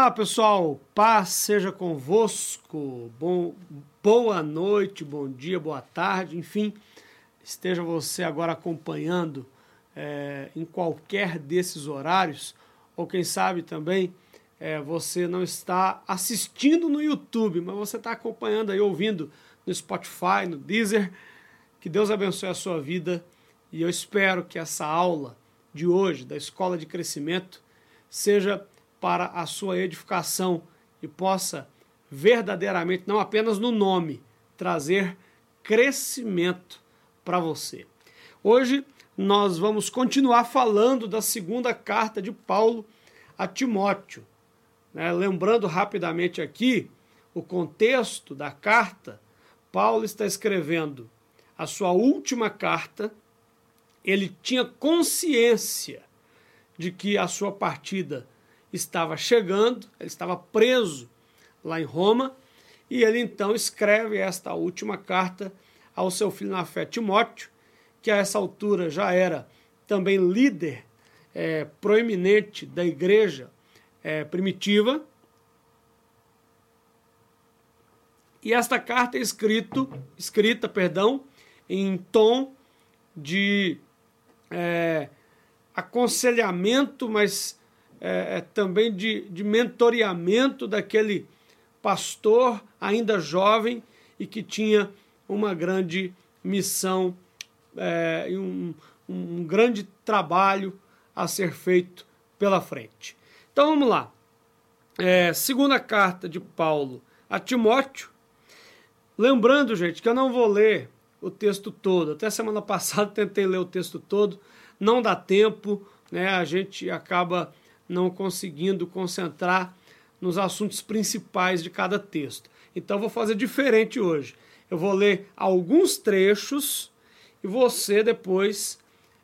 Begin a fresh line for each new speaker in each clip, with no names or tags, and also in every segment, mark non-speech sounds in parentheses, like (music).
Olá pessoal, paz seja convosco. Bom, boa noite, bom dia, boa tarde, enfim, esteja você agora acompanhando é, em qualquer desses horários, ou quem sabe também é, você não está assistindo no YouTube, mas você está acompanhando aí, ouvindo no Spotify, no Deezer. Que Deus abençoe a sua vida e eu espero que essa aula de hoje da Escola de Crescimento seja para a sua edificação e possa verdadeiramente, não apenas no nome, trazer crescimento para você. Hoje nós vamos continuar falando da segunda carta de Paulo a Timóteo. Né? Lembrando rapidamente aqui o contexto da carta, Paulo está escrevendo a sua última carta. Ele tinha consciência de que a sua partida estava chegando, ele estava preso lá em Roma, e ele então escreve esta última carta ao seu filho na fé, Timóteo, que a essa altura já era também líder é, proeminente da igreja é, primitiva. E esta carta é escrito, escrita perdão, em tom de é, aconselhamento, mas é, é, também de, de mentoreamento daquele pastor ainda jovem e que tinha uma grande missão é, e um, um grande trabalho a ser feito pela frente. Então vamos lá. É, segunda carta de Paulo a Timóteo. Lembrando, gente, que eu não vou ler o texto todo. Até semana (laughs) passada tentei ler o texto todo, não dá tempo, né? A gente acaba não conseguindo concentrar nos assuntos principais de cada texto. Então vou fazer diferente hoje. Eu vou ler alguns trechos e você depois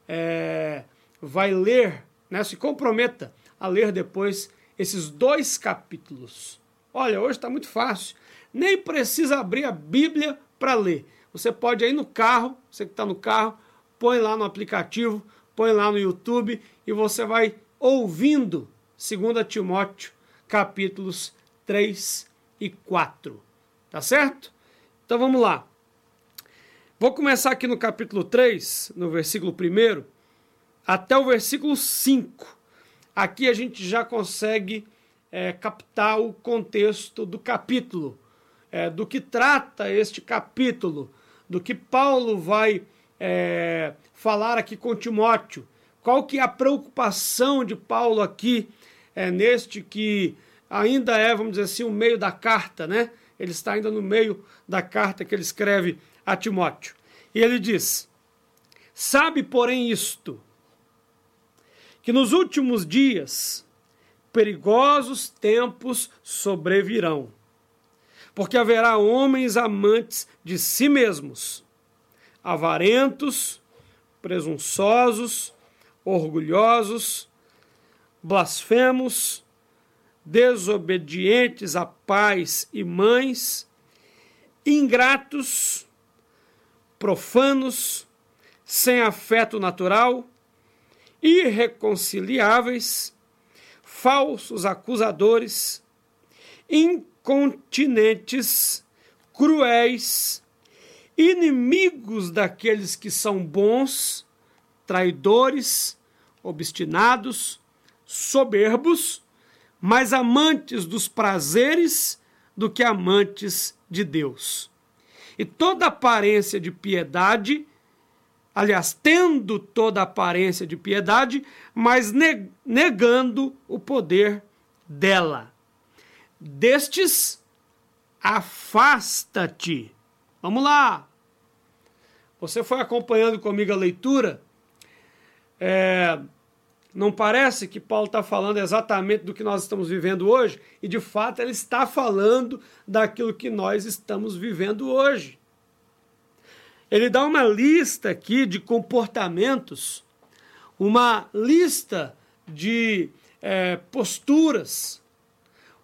é, vai ler, né, se comprometa a ler depois esses dois capítulos. Olha, hoje está muito fácil. Nem precisa abrir a Bíblia para ler. Você pode ir no carro, você que está no carro, põe lá no aplicativo, põe lá no YouTube e você vai ouvindo 2 Timóteo, capítulos 3 e 4. Tá certo? Então vamos lá. Vou começar aqui no capítulo 3, no versículo 1, até o versículo 5. Aqui a gente já consegue é, captar o contexto do capítulo, é, do que trata este capítulo, do que Paulo vai é, falar aqui com Timóteo qual que é a preocupação de Paulo aqui, é, neste que ainda é, vamos dizer assim, o meio da carta, né? Ele está ainda no meio da carta que ele escreve a Timóteo. E ele diz: Sabe, porém, isto, que nos últimos dias perigosos tempos sobrevirão, porque haverá homens amantes de si mesmos, avarentos, presunçosos, orgulhosos, blasfemos, desobedientes a pais e mães, ingratos, profanos, sem afeto natural, irreconciliáveis, falsos acusadores, incontinentes, cruéis, inimigos daqueles que são bons, traidores, obstinados, soberbos, mais amantes dos prazeres do que amantes de Deus. E toda aparência de piedade, aliás, tendo toda aparência de piedade, mas negando o poder dela. Destes, afasta-te. Vamos lá. Você foi acompanhando comigo a leitura? É, não parece que Paulo está falando exatamente do que nós estamos vivendo hoje? E de fato ele está falando daquilo que nós estamos vivendo hoje. Ele dá uma lista aqui de comportamentos, uma lista de é, posturas,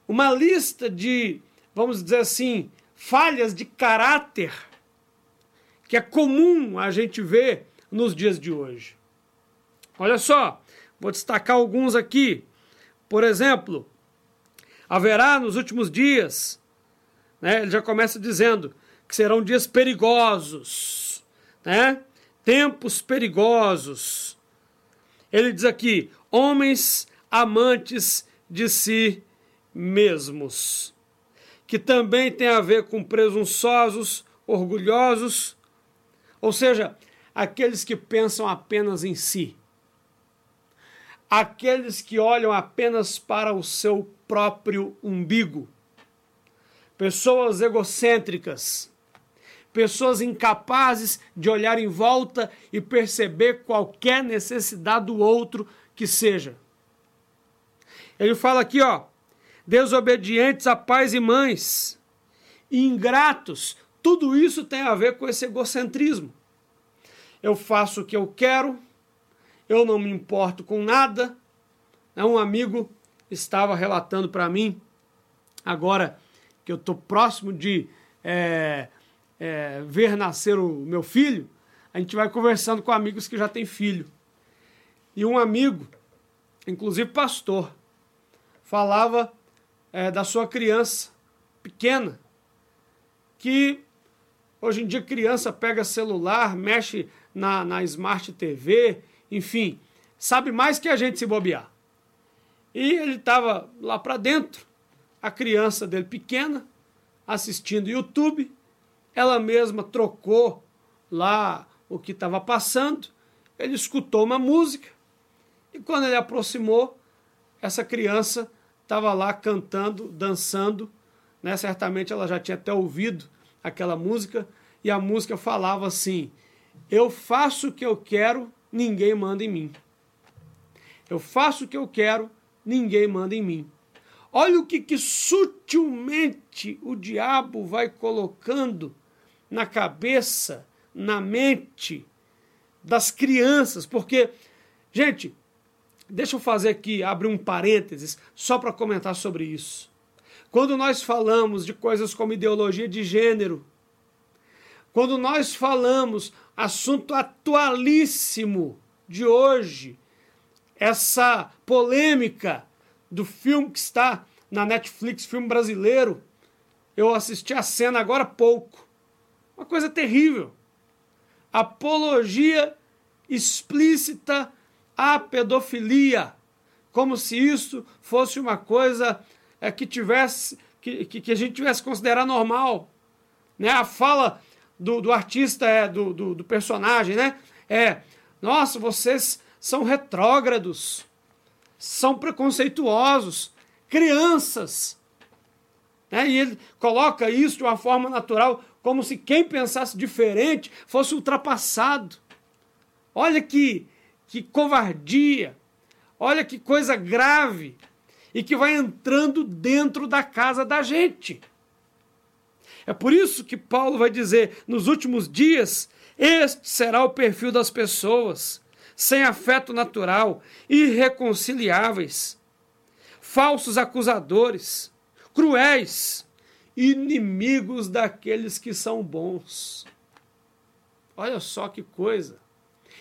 uma lista de, vamos dizer assim, falhas de caráter que é comum a gente ver nos dias de hoje. Olha só, Vou destacar alguns aqui. Por exemplo, Haverá nos últimos dias, né? ele já começa dizendo que serão dias perigosos, né? tempos perigosos. Ele diz aqui: homens amantes de si mesmos, que também tem a ver com presunçosos, orgulhosos, ou seja, aqueles que pensam apenas em si, aqueles que olham apenas para o seu próprio umbigo, pessoas egocêntricas, pessoas incapazes de olhar em volta e perceber qualquer necessidade do outro que seja. Ele fala aqui, ó, desobedientes a pais e mães, ingratos, tudo isso tem a ver com esse egocentrismo. Eu faço o que eu quero, eu não me importo com nada. É um amigo estava relatando para mim, agora que eu estou próximo de é, é, ver nascer o meu filho, a gente vai conversando com amigos que já têm filho. E um amigo, inclusive pastor, falava é, da sua criança pequena, que hoje em dia criança pega celular, mexe na, na Smart TV, enfim, sabe mais que a gente se bobear. E ele estava lá para dentro, a criança dele pequena, assistindo YouTube, ela mesma trocou lá o que estava passando, ele escutou uma música, e quando ele aproximou, essa criança estava lá cantando, dançando, né? certamente ela já tinha até ouvido aquela música, e a música falava assim: Eu faço o que eu quero, ninguém manda em mim. Eu faço o que eu quero, ninguém manda em mim. Olha o que, que sutilmente o diabo vai colocando na cabeça, na mente das crianças, porque, gente, deixa eu fazer aqui, abrir um parênteses, só para comentar sobre isso. Quando nós falamos de coisas como ideologia de gênero, quando nós falamos assunto atualíssimo de hoje, essa polêmica do filme que está na Netflix, filme brasileiro, eu assisti a cena agora há pouco. Uma coisa terrível. Apologia explícita à pedofilia, como se isso fosse uma coisa é, que tivesse que, que, que, a gente tivesse considerar normal. Né? A fala do, do artista, é, do, do, do personagem, né? É, nossa, vocês são retrógrados, são preconceituosos, crianças. Né? E ele coloca isso de uma forma natural, como se quem pensasse diferente fosse ultrapassado. Olha que, que covardia, olha que coisa grave, e que vai entrando dentro da casa da gente. É por isso que Paulo vai dizer: nos últimos dias, este será o perfil das pessoas, sem afeto natural, irreconciliáveis, falsos acusadores, cruéis, inimigos daqueles que são bons. Olha só que coisa!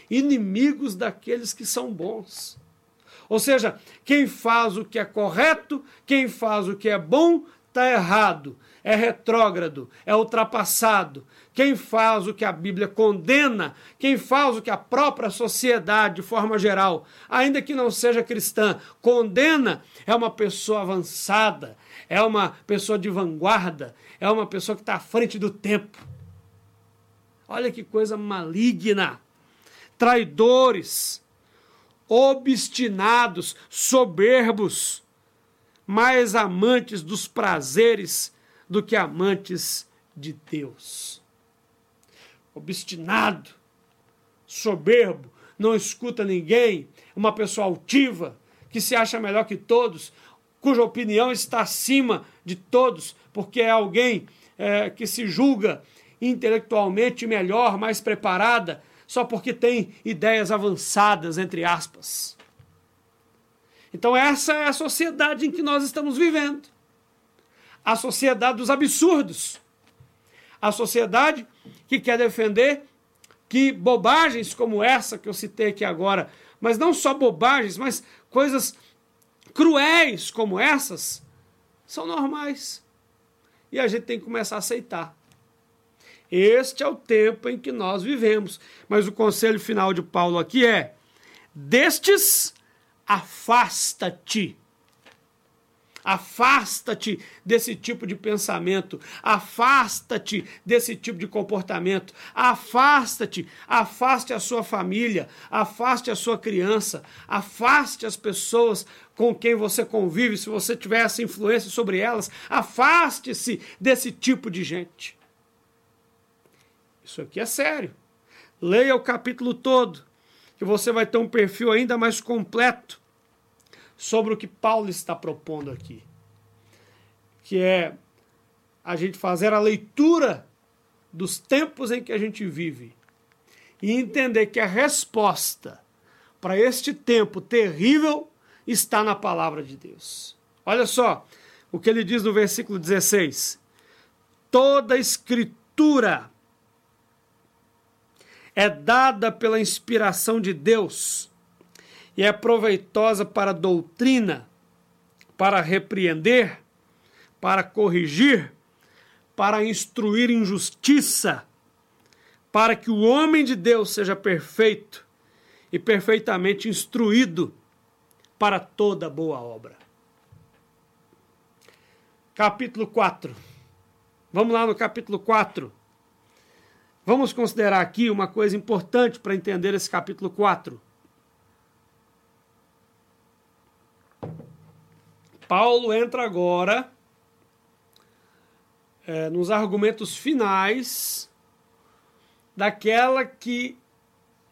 Inimigos daqueles que são bons. Ou seja, quem faz o que é correto, quem faz o que é bom, está errado, é retrógrado, é ultrapassado. Quem faz o que a Bíblia condena, quem faz o que a própria sociedade, de forma geral, ainda que não seja cristã, condena, é uma pessoa avançada, é uma pessoa de vanguarda, é uma pessoa que está à frente do tempo. Olha que coisa maligna. Traidores, obstinados, soberbos mais amantes dos prazeres do que amantes de Deus. Obstinado, soberbo, não escuta ninguém, uma pessoa altiva, que se acha melhor que todos, cuja opinião está acima de todos, porque é alguém é, que se julga intelectualmente melhor, mais preparada, só porque tem ideias avançadas, entre aspas. Então, essa é a sociedade em que nós estamos vivendo. A sociedade dos absurdos. A sociedade que quer defender que bobagens como essa que eu citei aqui agora, mas não só bobagens, mas coisas cruéis como essas, são normais. E a gente tem que começar a aceitar. Este é o tempo em que nós vivemos. Mas o conselho final de Paulo aqui é: destes, afasta-te. Afasta-te desse tipo de pensamento, afasta-te desse tipo de comportamento, afasta-te, afaste a sua família, afaste a sua criança, afaste as pessoas com quem você convive, se você tiver essa influência sobre elas, afaste-se desse tipo de gente. Isso aqui é sério. Leia o capítulo todo, que você vai ter um perfil ainda mais completo sobre o que Paulo está propondo aqui, que é a gente fazer a leitura dos tempos em que a gente vive e entender que a resposta para este tempo terrível está na palavra de Deus. Olha só o que ele diz no versículo 16: toda escritura é dada pela inspiração de Deus e é proveitosa para doutrina, para repreender, para corrigir, para instruir em justiça, para que o homem de Deus seja perfeito e perfeitamente instruído para toda boa obra. Capítulo 4. Vamos lá no capítulo 4. Vamos considerar aqui uma coisa importante para entender esse capítulo 4. Paulo entra agora é, nos argumentos finais daquela que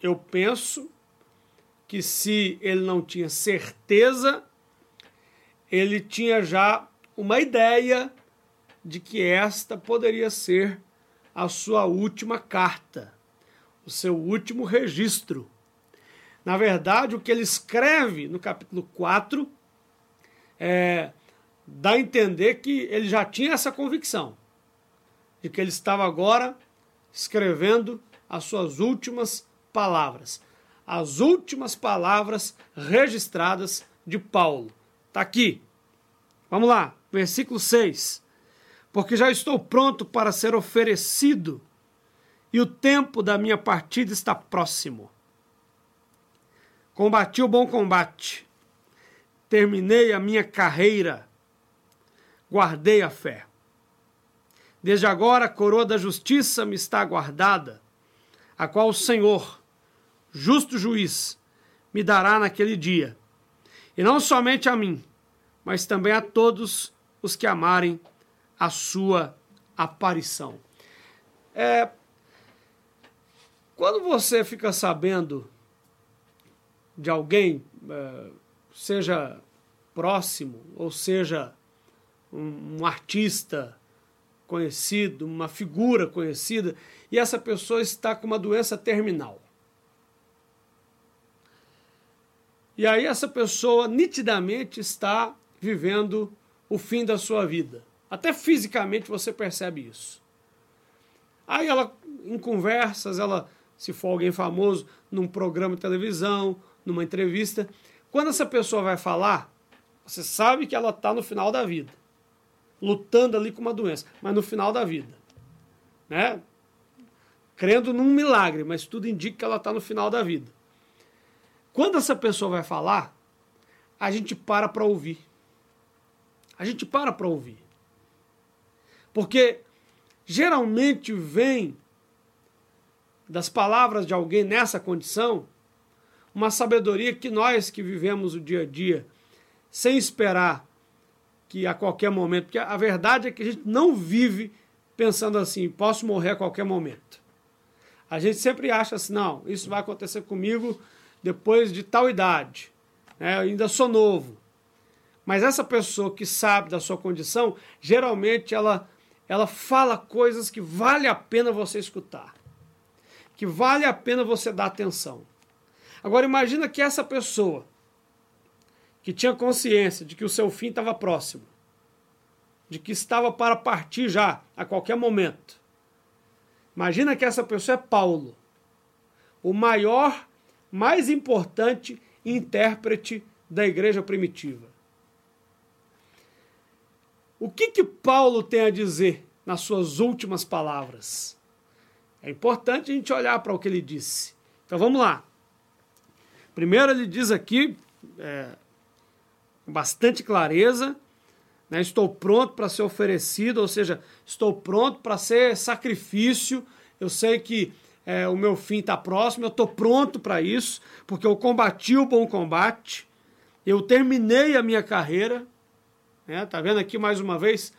eu penso que se ele não tinha certeza, ele tinha já uma ideia de que esta poderia ser a sua última carta, o seu último registro. Na verdade, o que ele escreve no capítulo 4 é, dá a entender que ele já tinha essa convicção de que ele estava agora escrevendo as suas últimas palavras. As últimas palavras registradas de Paulo. Está aqui. Vamos lá, versículo 6. Porque já estou pronto para ser oferecido, e o tempo da minha partida está próximo. Combati o bom combate, terminei a minha carreira, guardei a fé. Desde agora a coroa da justiça me está guardada, a qual o Senhor, justo juiz, me dará naquele dia. E não somente a mim, mas também a todos os que amarem a sua aparição. É, quando você fica sabendo de alguém, é, seja próximo, ou seja, um, um artista conhecido, uma figura conhecida, e essa pessoa está com uma doença terminal. E aí essa pessoa nitidamente está vivendo o fim da sua vida. Até fisicamente você percebe isso. Aí ela, em conversas, ela, se for alguém famoso, num programa de televisão, numa entrevista, quando essa pessoa vai falar, você sabe que ela está no final da vida, lutando ali com uma doença, mas no final da vida, né? Crendo num milagre, mas tudo indica que ela está no final da vida. Quando essa pessoa vai falar, a gente para para ouvir. A gente para para ouvir. Porque geralmente vem das palavras de alguém nessa condição uma sabedoria que nós que vivemos o dia a dia, sem esperar que a qualquer momento, porque a verdade é que a gente não vive pensando assim, posso morrer a qualquer momento. A gente sempre acha assim, não, isso vai acontecer comigo depois de tal idade, né? eu ainda sou novo. Mas essa pessoa que sabe da sua condição, geralmente ela, ela fala coisas que vale a pena você escutar, que vale a pena você dar atenção. Agora imagina que essa pessoa que tinha consciência de que o seu fim estava próximo, de que estava para partir já a qualquer momento. Imagina que essa pessoa é Paulo, o maior, mais importante intérprete da igreja primitiva. o que que Paulo tem a dizer nas suas últimas palavras? É importante a gente olhar para o que ele disse. Então vamos lá. Primeiro ele diz aqui, é, com bastante clareza, né, estou pronto para ser oferecido, ou seja, estou pronto para ser sacrifício. Eu sei que é, o meu fim está próximo, eu estou pronto para isso, porque eu combati o bom combate, eu terminei a minha carreira. Né, tá vendo aqui mais uma vez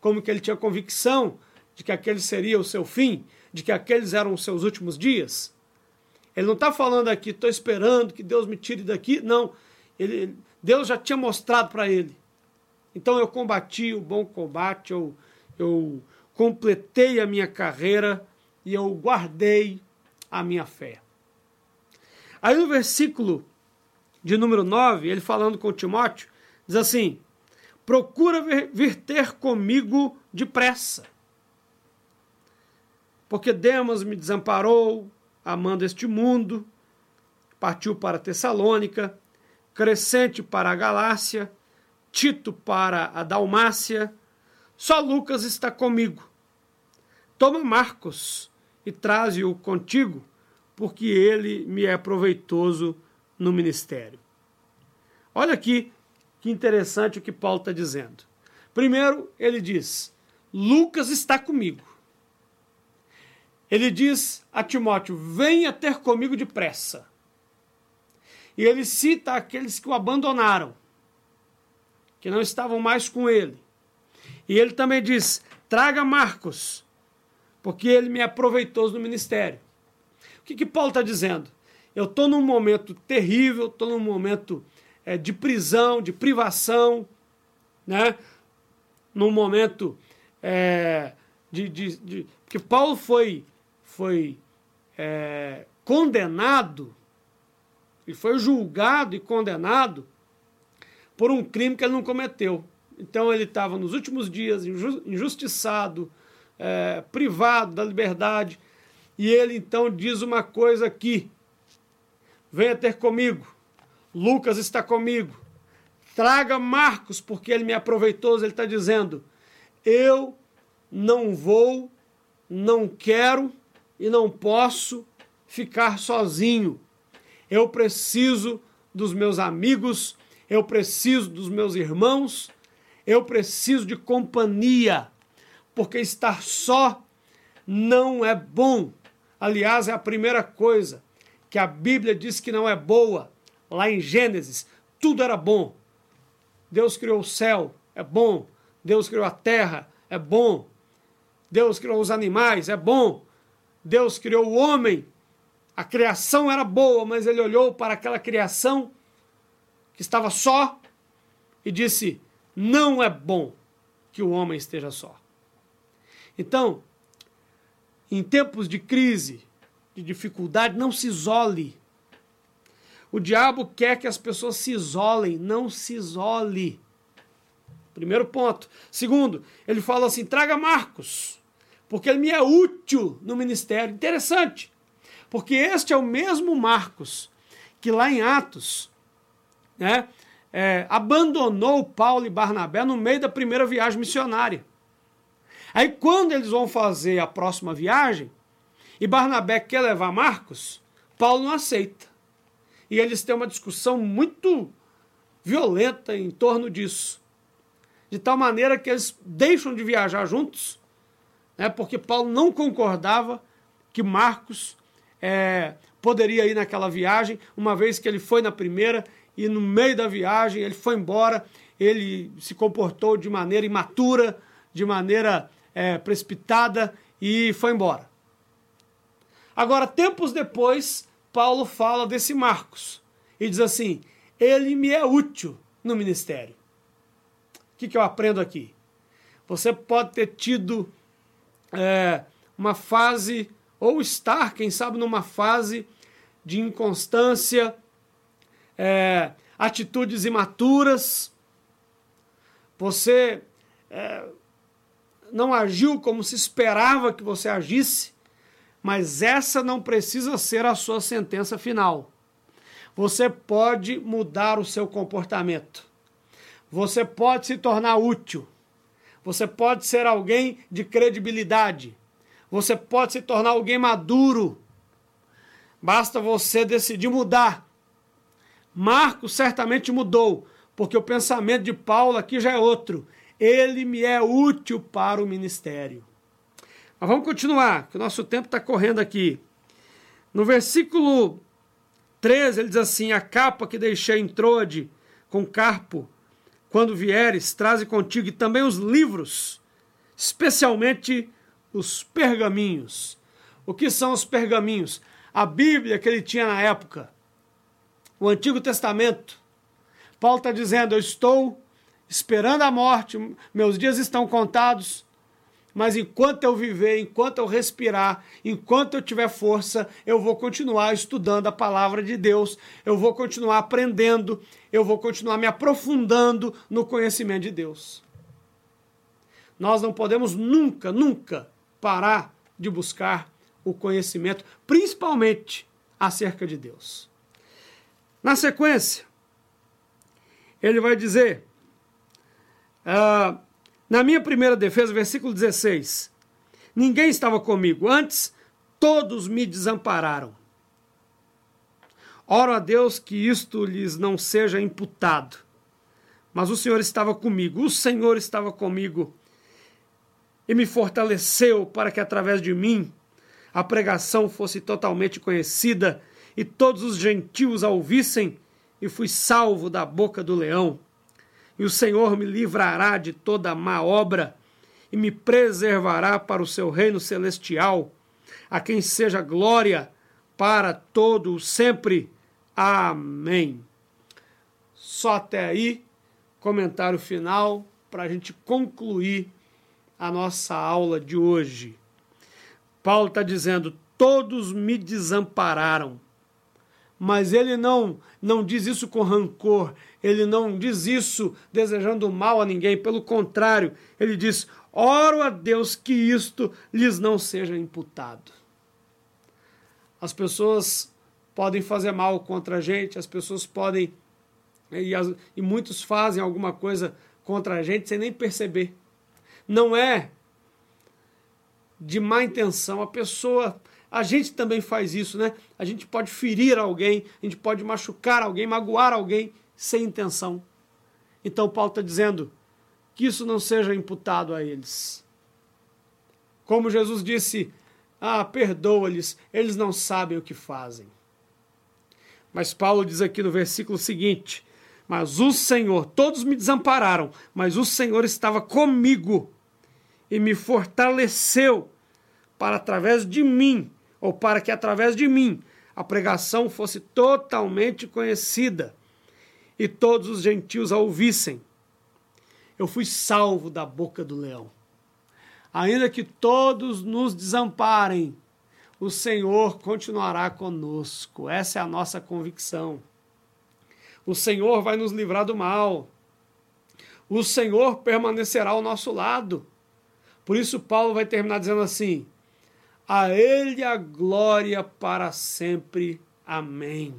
como que ele tinha convicção de que aquele seria o seu fim, de que aqueles eram os seus últimos dias? Ele não está falando aqui, estou esperando que Deus me tire daqui. Não, ele, Deus já tinha mostrado para ele. Então eu combati o bom combate, eu, eu completei a minha carreira e eu guardei a minha fé. Aí no versículo de número 9, ele falando com Timóteo, diz assim: Procura vir, ter comigo depressa porque Demas me desamparou, amando este mundo, partiu para Tessalônica, Crescente para a Galácia, Tito para a Dalmácia, só Lucas está comigo. Toma Marcos e traze-o contigo, porque ele me é proveitoso no ministério. Olha aqui que interessante o que Paulo está dizendo. Primeiro, ele diz: Lucas está comigo. Ele diz a Timóteo: venha ter comigo depressa. E ele cita aqueles que o abandonaram, que não estavam mais com ele. E ele também diz: traga Marcos, porque ele me proveitoso no ministério. O que, que Paulo está dizendo? Eu estou num momento terrível, estou num momento é, de prisão, de privação, né? num momento é, de, de, de. que Paulo foi foi é, condenado, e foi julgado e condenado por um crime que ele não cometeu. Então ele estava nos últimos dias injustiçado, é, privado da liberdade, e ele então diz uma coisa aqui: venha ter comigo, Lucas está comigo, traga Marcos, porque ele me aproveitou. Ele está dizendo: eu não vou, não quero e não posso ficar sozinho. Eu preciso dos meus amigos, eu preciso dos meus irmãos, eu preciso de companhia, porque estar só não é bom. Aliás, é a primeira coisa que a Bíblia diz que não é boa. Lá em Gênesis, tudo era bom. Deus criou o céu, é bom. Deus criou a terra, é bom. Deus criou os animais, é bom. Deus criou o homem, a criação era boa, mas ele olhou para aquela criação que estava só e disse: Não é bom que o homem esteja só. Então, em tempos de crise, de dificuldade, não se isole. O diabo quer que as pessoas se isolem, não se isole. Primeiro ponto. Segundo, ele fala assim: traga Marcos porque ele me é útil no ministério. Interessante, porque este é o mesmo Marcos que lá em Atos né, é, abandonou Paulo e Barnabé no meio da primeira viagem missionária. Aí quando eles vão fazer a próxima viagem, e Barnabé quer levar Marcos, Paulo não aceita. E eles têm uma discussão muito violenta em torno disso. De tal maneira que eles deixam de viajar juntos né, porque Paulo não concordava que Marcos é, poderia ir naquela viagem, uma vez que ele foi na primeira e no meio da viagem ele foi embora, ele se comportou de maneira imatura, de maneira é, precipitada e foi embora. Agora, tempos depois, Paulo fala desse Marcos e diz assim: ele me é útil no ministério. O que, que eu aprendo aqui? Você pode ter tido é, uma fase, ou estar, quem sabe, numa fase de inconstância, é, atitudes imaturas. Você é, não agiu como se esperava que você agisse, mas essa não precisa ser a sua sentença final. Você pode mudar o seu comportamento. Você pode se tornar útil. Você pode ser alguém de credibilidade. Você pode se tornar alguém maduro. Basta você decidir mudar. Marcos certamente mudou, porque o pensamento de Paulo aqui já é outro. Ele me é útil para o ministério. Mas vamos continuar, que o nosso tempo está correndo aqui. No versículo 13, ele diz assim: A capa que deixei em Trode com Carpo, quando vieres, traze contigo também os livros, especialmente os pergaminhos. O que são os pergaminhos? A Bíblia que ele tinha na época, o Antigo Testamento. Paulo está dizendo: Eu estou esperando a morte, meus dias estão contados, mas enquanto eu viver, enquanto eu respirar, enquanto eu tiver força, eu vou continuar estudando a palavra de Deus, eu vou continuar aprendendo, eu vou continuar me aprofundando no conhecimento de Deus. Nós não podemos nunca, nunca parar de buscar o conhecimento, principalmente acerca de Deus. Na sequência, ele vai dizer, uh, na minha primeira defesa, versículo 16: Ninguém estava comigo, antes todos me desampararam. Oro a Deus que isto lhes não seja imputado. Mas o Senhor estava comigo, o Senhor estava comigo e me fortaleceu para que através de mim a pregação fosse totalmente conhecida e todos os gentios a ouvissem, e fui salvo da boca do leão. E o Senhor me livrará de toda má obra e me preservará para o seu reino celestial, a quem seja glória para todo sempre. Amém. Só até aí, comentário final para a gente concluir a nossa aula de hoje. Paulo está dizendo: todos me desampararam. Mas ele não, não diz isso com rancor, ele não diz isso desejando mal a ninguém, pelo contrário, ele diz: oro a Deus que isto lhes não seja imputado. As pessoas podem fazer mal contra a gente, as pessoas podem, e, as, e muitos fazem alguma coisa contra a gente sem nem perceber não é de má intenção. A pessoa, a gente também faz isso, né? A gente pode ferir alguém, a gente pode machucar alguém, magoar alguém sem intenção. Então Paulo está dizendo que isso não seja imputado a eles. Como Jesus disse, ah, perdoa-lhes, eles não sabem o que fazem. Mas Paulo diz aqui no versículo seguinte: Mas o Senhor, todos me desampararam, mas o Senhor estava comigo e me fortaleceu para através de mim, ou para que através de mim a pregação fosse totalmente conhecida e todos os gentios a ouvissem. Eu fui salvo da boca do leão. Ainda que todos nos desamparem, o Senhor continuará conosco. Essa é a nossa convicção. O Senhor vai nos livrar do mal. O Senhor permanecerá ao nosso lado. Por isso, Paulo vai terminar dizendo assim: A Ele a glória para sempre. Amém.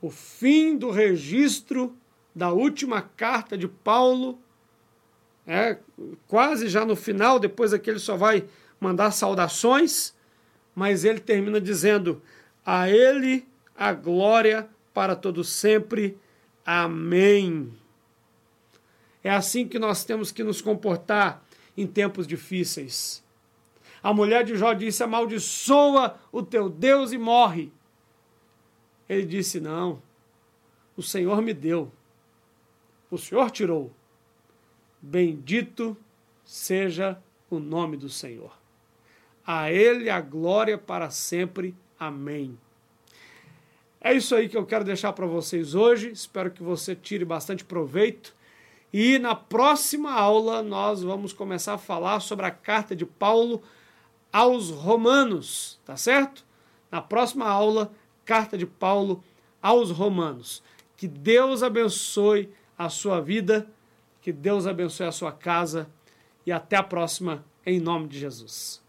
O fim do registro da última carta de Paulo, é quase já no final, depois aqui ele só vai mandar saudações, mas ele termina dizendo: A Ele a glória para todo sempre. Amém. É assim que nós temos que nos comportar em tempos difíceis. A mulher de Jó disse: Amaldiçoa o teu Deus e morre. Ele disse: Não, o Senhor me deu, o Senhor tirou. Bendito seja o nome do Senhor. A Ele a glória para sempre. Amém. É isso aí que eu quero deixar para vocês hoje. Espero que você tire bastante proveito e na próxima aula nós vamos começar a falar sobre a carta de Paulo aos Romanos, tá certo? Na próxima aula, carta de Paulo aos Romanos. Que Deus abençoe a sua vida, que Deus abençoe a sua casa e até a próxima, em nome de Jesus.